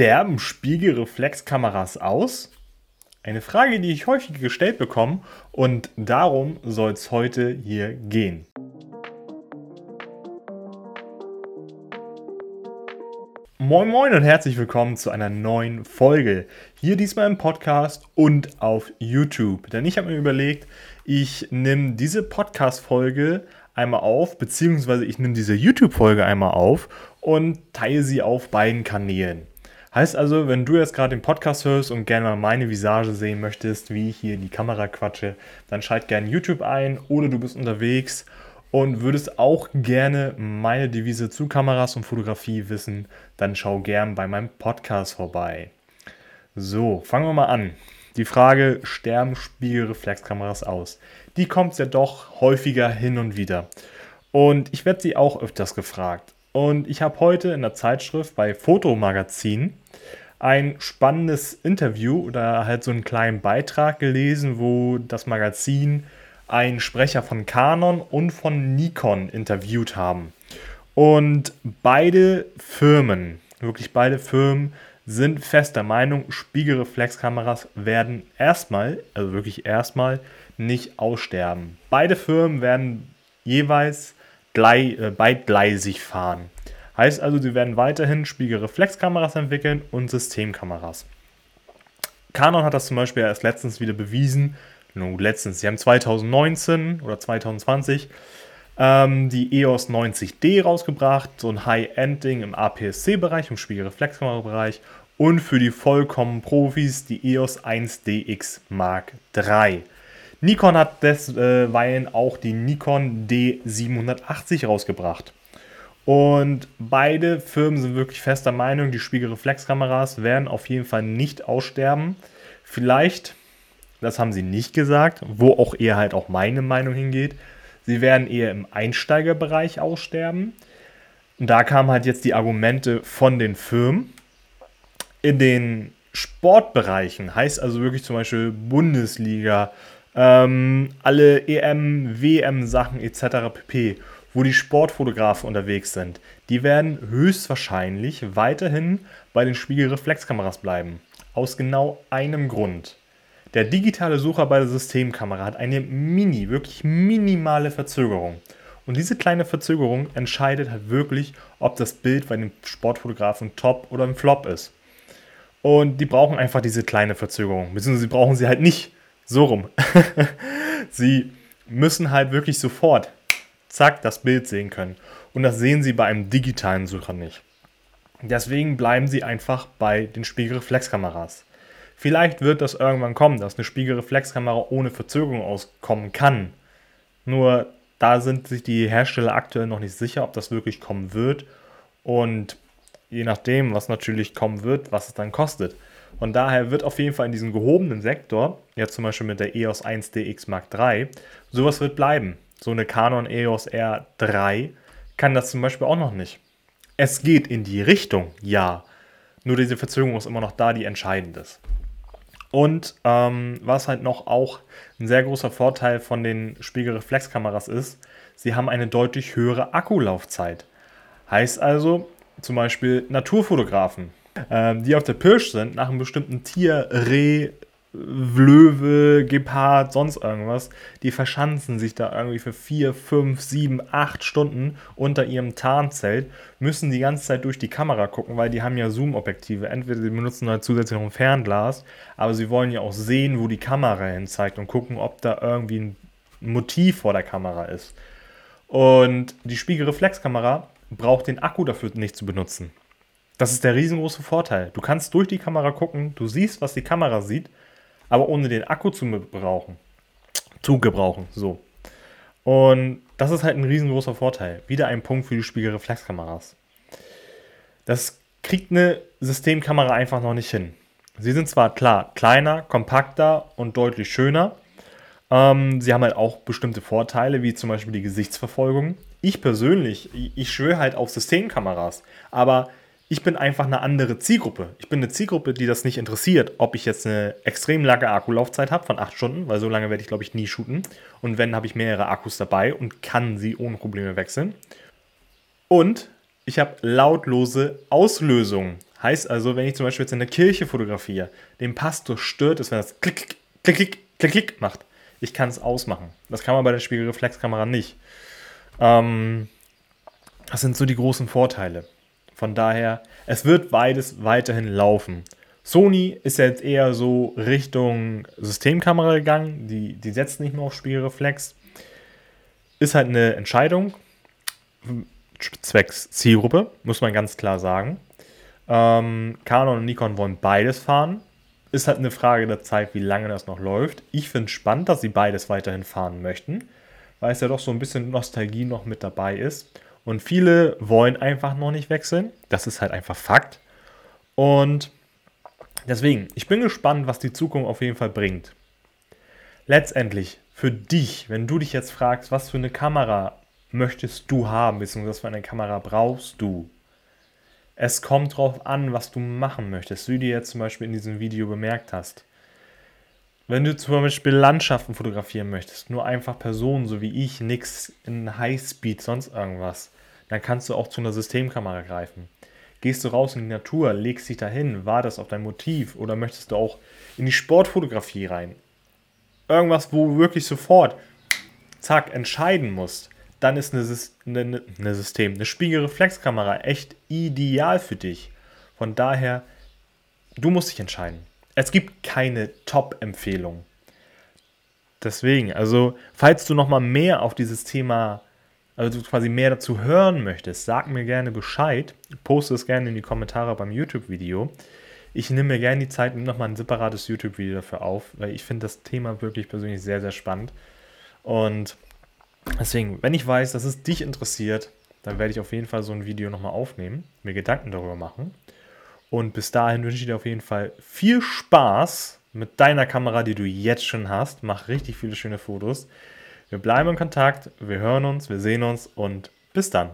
Sterben Spiegelreflexkameras aus? Eine Frage, die ich häufig gestellt bekomme und darum soll es heute hier gehen. Moin Moin und herzlich willkommen zu einer neuen Folge. Hier diesmal im Podcast und auf YouTube. Denn ich habe mir überlegt, ich nehme diese Podcast-Folge einmal auf, beziehungsweise ich nehme diese YouTube-Folge einmal auf und teile sie auf beiden Kanälen. Heißt also, wenn du jetzt gerade den Podcast hörst und gerne mal meine Visage sehen möchtest, wie ich hier in die Kamera quatsche, dann schalt gerne YouTube ein oder du bist unterwegs und würdest auch gerne meine Devise zu Kameras und Fotografie wissen, dann schau gern bei meinem Podcast vorbei. So, fangen wir mal an. Die Frage, sterben Spiegelreflexkameras aus? Die kommt ja doch häufiger hin und wieder. Und ich werde sie auch öfters gefragt. Und ich habe heute in der Zeitschrift bei Fotomagazin ein spannendes Interview oder halt so einen kleinen Beitrag gelesen, wo das Magazin einen Sprecher von Canon und von Nikon interviewt haben. Und beide Firmen, wirklich beide Firmen, sind fester Meinung, Spiegelreflexkameras werden erstmal, also wirklich erstmal, nicht aussterben. Beide Firmen werden jeweils glei äh, beidgleisig fahren. Heißt also, sie werden weiterhin Spiegelreflexkameras entwickeln und Systemkameras. Canon hat das zum Beispiel erst letztens wieder bewiesen. No, letztens, sie haben 2019 oder 2020 ähm, die EOS 90D rausgebracht, so ein High-End-Ding im APS-C-Bereich, im Spiegelreflexkamera-Bereich und für die vollkommen Profis die EOS 1DX Mark III. Nikon hat desweilen auch die Nikon D780 rausgebracht. Und beide Firmen sind wirklich fester Meinung, die Spiegelreflexkameras werden auf jeden Fall nicht aussterben. Vielleicht, das haben sie nicht gesagt, wo auch eher halt auch meine Meinung hingeht, sie werden eher im Einsteigerbereich aussterben. Und da kamen halt jetzt die Argumente von den Firmen. In den Sportbereichen heißt also wirklich zum Beispiel Bundesliga, ähm, alle EM, WM-Sachen etc. pp wo die Sportfotografen unterwegs sind, die werden höchstwahrscheinlich weiterhin bei den Spiegelreflexkameras bleiben. Aus genau einem Grund. Der digitale Sucher bei der Systemkamera hat eine mini, wirklich minimale Verzögerung. Und diese kleine Verzögerung entscheidet halt wirklich, ob das Bild bei dem Sportfotografen top oder im Flop ist. Und die brauchen einfach diese kleine Verzögerung. Beziehungsweise sie brauchen sie halt nicht so rum. sie müssen halt wirklich sofort zack, das Bild sehen können. Und das sehen Sie bei einem digitalen Sucher nicht. Deswegen bleiben Sie einfach bei den Spiegelreflexkameras. Vielleicht wird das irgendwann kommen, dass eine Spiegelreflexkamera ohne Verzögerung auskommen kann. Nur da sind sich die Hersteller aktuell noch nicht sicher, ob das wirklich kommen wird. Und je nachdem, was natürlich kommen wird, was es dann kostet. Und daher wird auf jeden Fall in diesem gehobenen Sektor, jetzt zum Beispiel mit der EOS 1DX Mark III, sowas wird bleiben so eine Canon EOS R3 kann das zum Beispiel auch noch nicht. Es geht in die Richtung, ja. Nur diese Verzögerung ist immer noch da, die entscheidend ist. Und ähm, was halt noch auch ein sehr großer Vorteil von den Spiegelreflexkameras ist, sie haben eine deutlich höhere Akkulaufzeit. Heißt also, zum Beispiel Naturfotografen, ähm, die auf der Pirsch sind, nach einem bestimmten Tier, Reh, Löwe, Gepard, sonst irgendwas, die verschanzen sich da irgendwie für 4, 5, 7, 8 Stunden unter ihrem Tarnzelt, müssen die ganze Zeit durch die Kamera gucken, weil die haben ja Zoom-Objektive. Entweder sie benutzen halt zusätzlich noch ein Fernglas, aber sie wollen ja auch sehen, wo die Kamera hin zeigt und gucken, ob da irgendwie ein Motiv vor der Kamera ist. Und die Spiegelreflexkamera braucht den Akku dafür nicht zu benutzen. Das ist der riesengroße Vorteil. Du kannst durch die Kamera gucken, du siehst, was die Kamera sieht aber ohne den Akku zu gebrauchen. Zu gebrauchen, so. Und das ist halt ein riesengroßer Vorteil. Wieder ein Punkt für die Spiegelreflexkameras. Das kriegt eine Systemkamera einfach noch nicht hin. Sie sind zwar klar kleiner, kompakter und deutlich schöner. Ähm, sie haben halt auch bestimmte Vorteile, wie zum Beispiel die Gesichtsverfolgung. Ich persönlich, ich schwöre halt auf Systemkameras, aber ich bin einfach eine andere Zielgruppe. Ich bin eine Zielgruppe, die das nicht interessiert, ob ich jetzt eine extrem lange Akkulaufzeit habe von 8 Stunden, weil so lange werde ich, glaube ich, nie shooten. Und wenn, habe ich mehrere Akkus dabei und kann sie ohne Probleme wechseln. Und ich habe lautlose Auslösung. Heißt also, wenn ich zum Beispiel jetzt in der Kirche fotografiere, den Pastor stört es, wenn das klick, klick, klick, klick, klick macht. Ich kann es ausmachen. Das kann man bei der Spiegelreflexkamera nicht. Ähm, das sind so die großen Vorteile. Von daher, es wird beides weiterhin laufen. Sony ist jetzt eher so Richtung Systemkamera gegangen. Die, die setzt nicht mehr auf Spiegelreflex. Ist halt eine Entscheidung zwecks Zielgruppe, muss man ganz klar sagen. Ähm, Canon und Nikon wollen beides fahren. Ist halt eine Frage der Zeit, wie lange das noch läuft. Ich finde es spannend, dass sie beides weiterhin fahren möchten, weil es ja doch so ein bisschen Nostalgie noch mit dabei ist. Und viele wollen einfach noch nicht wechseln. Das ist halt einfach Fakt. Und deswegen, ich bin gespannt, was die Zukunft auf jeden Fall bringt. Letztendlich, für dich, wenn du dich jetzt fragst, was für eine Kamera möchtest du haben, beziehungsweise was für eine Kamera brauchst du, es kommt drauf an, was du machen möchtest, wie du jetzt zum Beispiel in diesem Video bemerkt hast. Wenn du zum Beispiel Landschaften fotografieren möchtest, nur einfach Personen, so wie ich, nichts in Highspeed, sonst irgendwas, dann kannst du auch zu einer Systemkamera greifen. Gehst du raus in die Natur, legst dich dahin, wartest auf dein Motiv oder möchtest du auch in die Sportfotografie rein? Irgendwas, wo du wirklich sofort, zack, entscheiden musst dann ist eine, eine, eine System, eine Spiegelreflexkamera echt ideal für dich. Von daher, du musst dich entscheiden. Es gibt keine Top-Empfehlung. Deswegen, also, falls du nochmal mehr auf dieses Thema, also quasi mehr dazu hören möchtest, sag mir gerne Bescheid. Poste es gerne in die Kommentare beim YouTube-Video. Ich nehme mir gerne die Zeit und nochmal ein separates YouTube-Video dafür auf, weil ich finde das Thema wirklich persönlich sehr, sehr spannend. Und Deswegen, wenn ich weiß, dass es dich interessiert, dann werde ich auf jeden Fall so ein Video nochmal aufnehmen, mir Gedanken darüber machen. Und bis dahin wünsche ich dir auf jeden Fall viel Spaß mit deiner Kamera, die du jetzt schon hast. Mach richtig viele schöne Fotos. Wir bleiben in Kontakt, wir hören uns, wir sehen uns und bis dann.